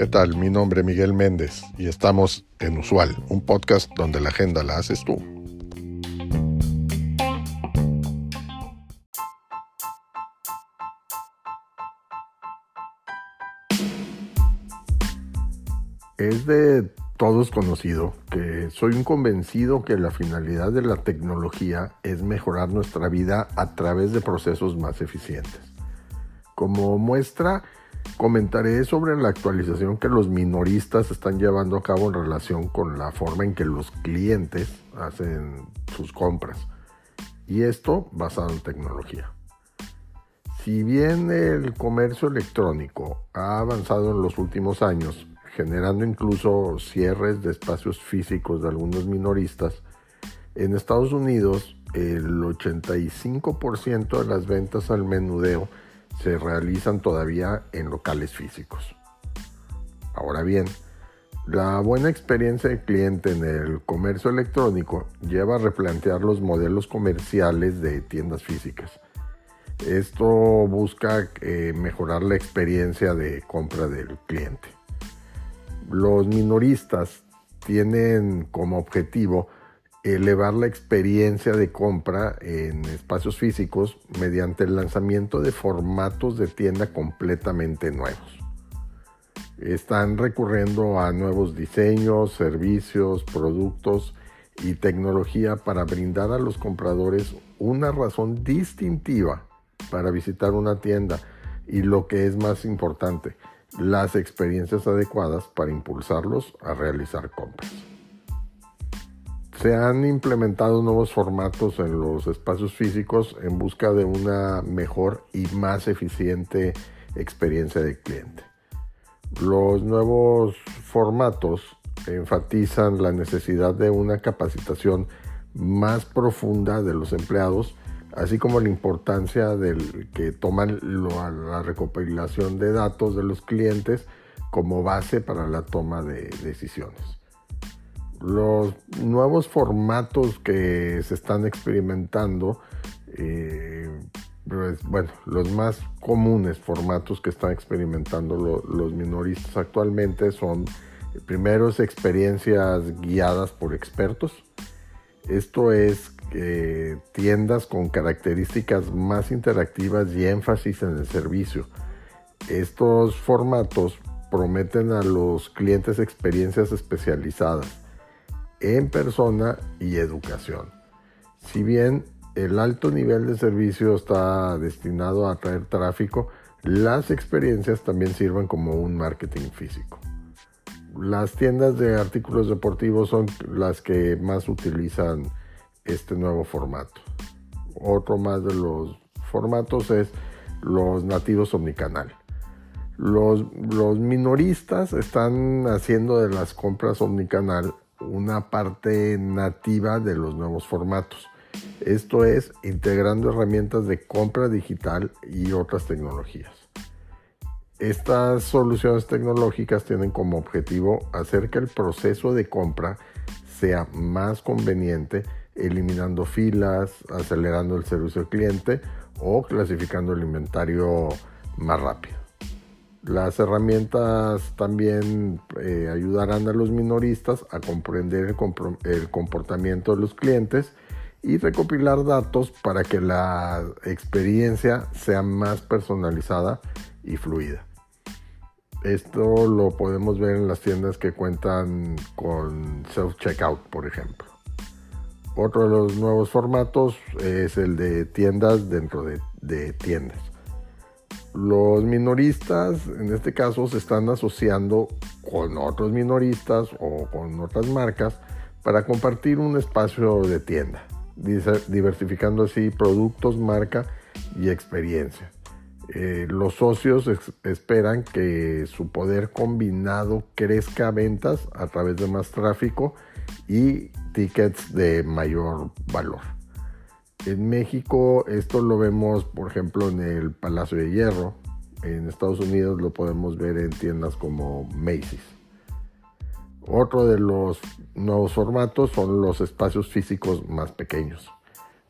¿Qué tal? Mi nombre es Miguel Méndez y estamos en Usual, un podcast donde la agenda la haces tú. Es de todos conocido que soy un convencido que la finalidad de la tecnología es mejorar nuestra vida a través de procesos más eficientes. Como muestra, comentaré sobre la actualización que los minoristas están llevando a cabo en relación con la forma en que los clientes hacen sus compras. Y esto basado en tecnología. Si bien el comercio electrónico ha avanzado en los últimos años, generando incluso cierres de espacios físicos de algunos minoristas, en Estados Unidos el 85% de las ventas al menudeo se realizan todavía en locales físicos. Ahora bien, la buena experiencia del cliente en el comercio electrónico lleva a replantear los modelos comerciales de tiendas físicas. Esto busca eh, mejorar la experiencia de compra del cliente los minoristas tienen como objetivo elevar la experiencia de compra en espacios físicos mediante el lanzamiento de formatos de tienda completamente nuevos. Están recurriendo a nuevos diseños, servicios, productos y tecnología para brindar a los compradores una razón distintiva para visitar una tienda y lo que es más importante, las experiencias adecuadas para impulsarlos a realizar compras. Se han implementado nuevos formatos en los espacios físicos en busca de una mejor y más eficiente experiencia de cliente. Los nuevos formatos enfatizan la necesidad de una capacitación más profunda de los empleados así como la importancia del que toman la recopilación de datos de los clientes como base para la toma de decisiones. Los nuevos formatos que se están experimentando, eh, pues, bueno, los más comunes formatos que están experimentando los minoristas actualmente son, primero, experiencias guiadas por expertos. Esto es tiendas con características más interactivas y énfasis en el servicio. Estos formatos prometen a los clientes experiencias especializadas en persona y educación. Si bien el alto nivel de servicio está destinado a atraer tráfico, las experiencias también sirven como un marketing físico. Las tiendas de artículos deportivos son las que más utilizan este nuevo formato. Otro más de los formatos es los nativos omnicanal. Los, los minoristas están haciendo de las compras omnicanal una parte nativa de los nuevos formatos. Esto es integrando herramientas de compra digital y otras tecnologías. Estas soluciones tecnológicas tienen como objetivo hacer que el proceso de compra sea más conveniente eliminando filas, acelerando el servicio al cliente o clasificando el inventario más rápido. Las herramientas también eh, ayudarán a los minoristas a comprender el, comportamiento de los clientes y recopilar datos para que la experiencia sea más personalizada y fluida. Esto lo podemos ver en las tiendas que cuentan con self-checkout, por ejemplo. Otro de los nuevos formatos es el de tiendas dentro de, tiendas. Los minoristas, en este caso, se están asociando con otros minoristas o con otras marcas para compartir un espacio de tienda, diversificando así productos, marca y experiencia. Eh, los socios esperan que su poder combinado crezca ventas a través de más tráfico y tickets de mayor valor. En México esto lo vemos, por ejemplo, en el Palacio de Hierro. En Estados Unidos lo podemos ver en tiendas como Macy's. Otro de los nuevos formatos son los espacios físicos más pequeños.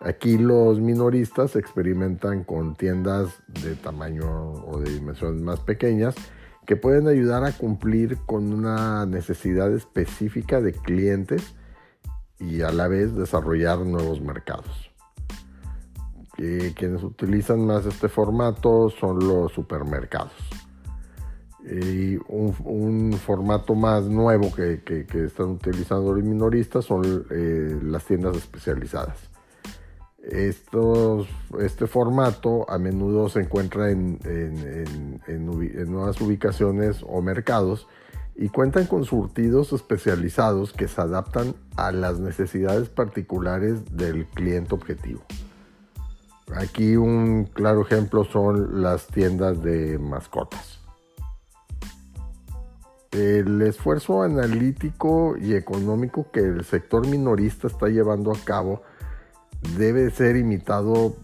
Aquí los minoristas experimentan con tiendas de tamaño o de dimensiones más pequeñas que pueden ayudar a cumplir con una necesidad específica de clientes y a la vez desarrollar nuevos mercados. Quienes utilizan más este formato son los supermercados. Y un, formato más nuevo que, están utilizando los minoristas son eh, las tiendas especializadas. Este formato a menudo se encuentra en, nuevas ubicaciones o mercados y cuentan con surtidos especializados que se adaptan a las necesidades particulares del cliente objetivo. Aquí un claro ejemplo son las tiendas de mascotas. El esfuerzo analítico y económico que el sector minorista está llevando a cabo debe ser imitado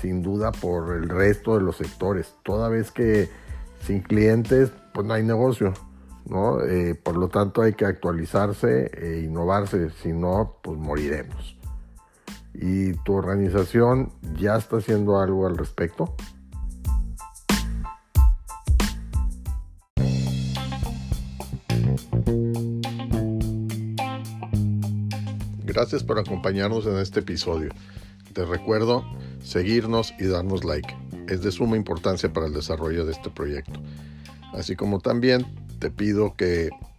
sin duda por el resto de los sectores, toda vez que sin clientes pues no hay negocio, ¿no? Eh, por lo tanto hay que actualizarse e innovarse, si no pues moriremos. ¿Y tu organización ya está haciendo algo al respecto? Gracias por acompañarnos en este episodio. Te recuerdo seguirnos y darnos like. Es de suma importancia para el desarrollo de este proyecto. Así como también te pido que